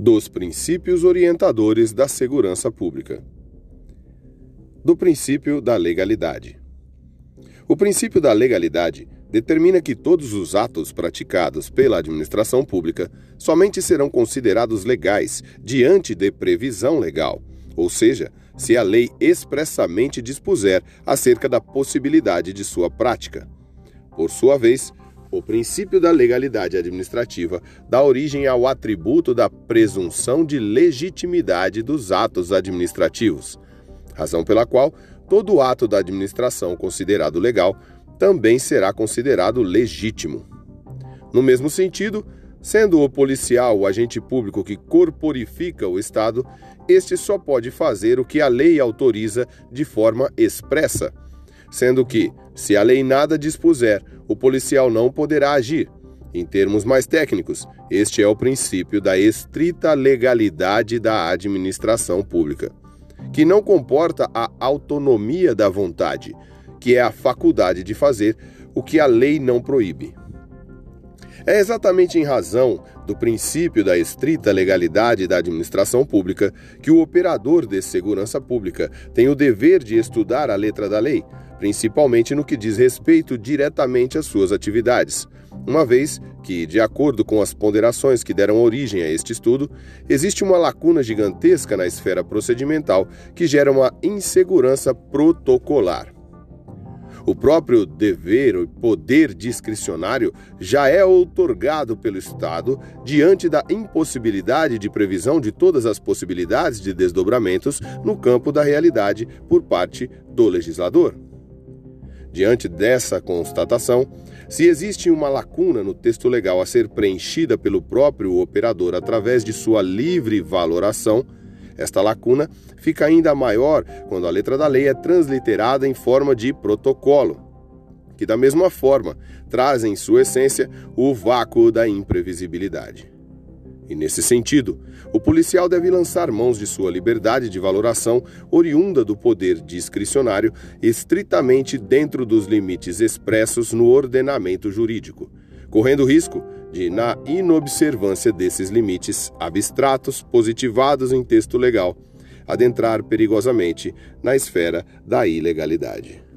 dos princípios orientadores da segurança pública. Do princípio da legalidade. O princípio da legalidade determina que todos os atos praticados pela administração pública somente serão considerados legais diante de previsão legal, ou seja, se a lei expressamente dispuser acerca da possibilidade de sua prática. Por sua vez, o princípio da legalidade administrativa dá origem ao atributo da presunção de legitimidade dos atos administrativos, razão pela qual todo ato da administração considerado legal também será considerado legítimo. No mesmo sentido, sendo o policial o agente público que corporifica o Estado, este só pode fazer o que a lei autoriza de forma expressa sendo que, se a lei nada dispuser, o policial não poderá agir. Em termos mais técnicos, este é o princípio da estrita legalidade da administração pública, que não comporta a autonomia da vontade, que é a faculdade de fazer o que a lei não proíbe. É exatamente em razão do princípio da estrita legalidade da administração pública que o operador de segurança pública tem o dever de estudar a letra da lei, principalmente no que diz respeito diretamente às suas atividades, uma vez que, de acordo com as ponderações que deram origem a este estudo, existe uma lacuna gigantesca na esfera procedimental que gera uma insegurança protocolar. O próprio dever ou poder discricionário já é outorgado pelo Estado diante da impossibilidade de previsão de todas as possibilidades de desdobramentos no campo da realidade por parte do legislador. Diante dessa constatação, se existe uma lacuna no texto legal a ser preenchida pelo próprio operador através de sua livre valoração, esta lacuna fica ainda maior quando a letra da lei é transliterada em forma de protocolo, que, da mesma forma, traz em sua essência o vácuo da imprevisibilidade. E nesse sentido, o policial deve lançar mãos de sua liberdade de valoração, oriunda do poder discricionário, estritamente dentro dos limites expressos no ordenamento jurídico, correndo risco de, na inobservância desses limites abstratos positivados em texto legal, adentrar perigosamente na esfera da ilegalidade.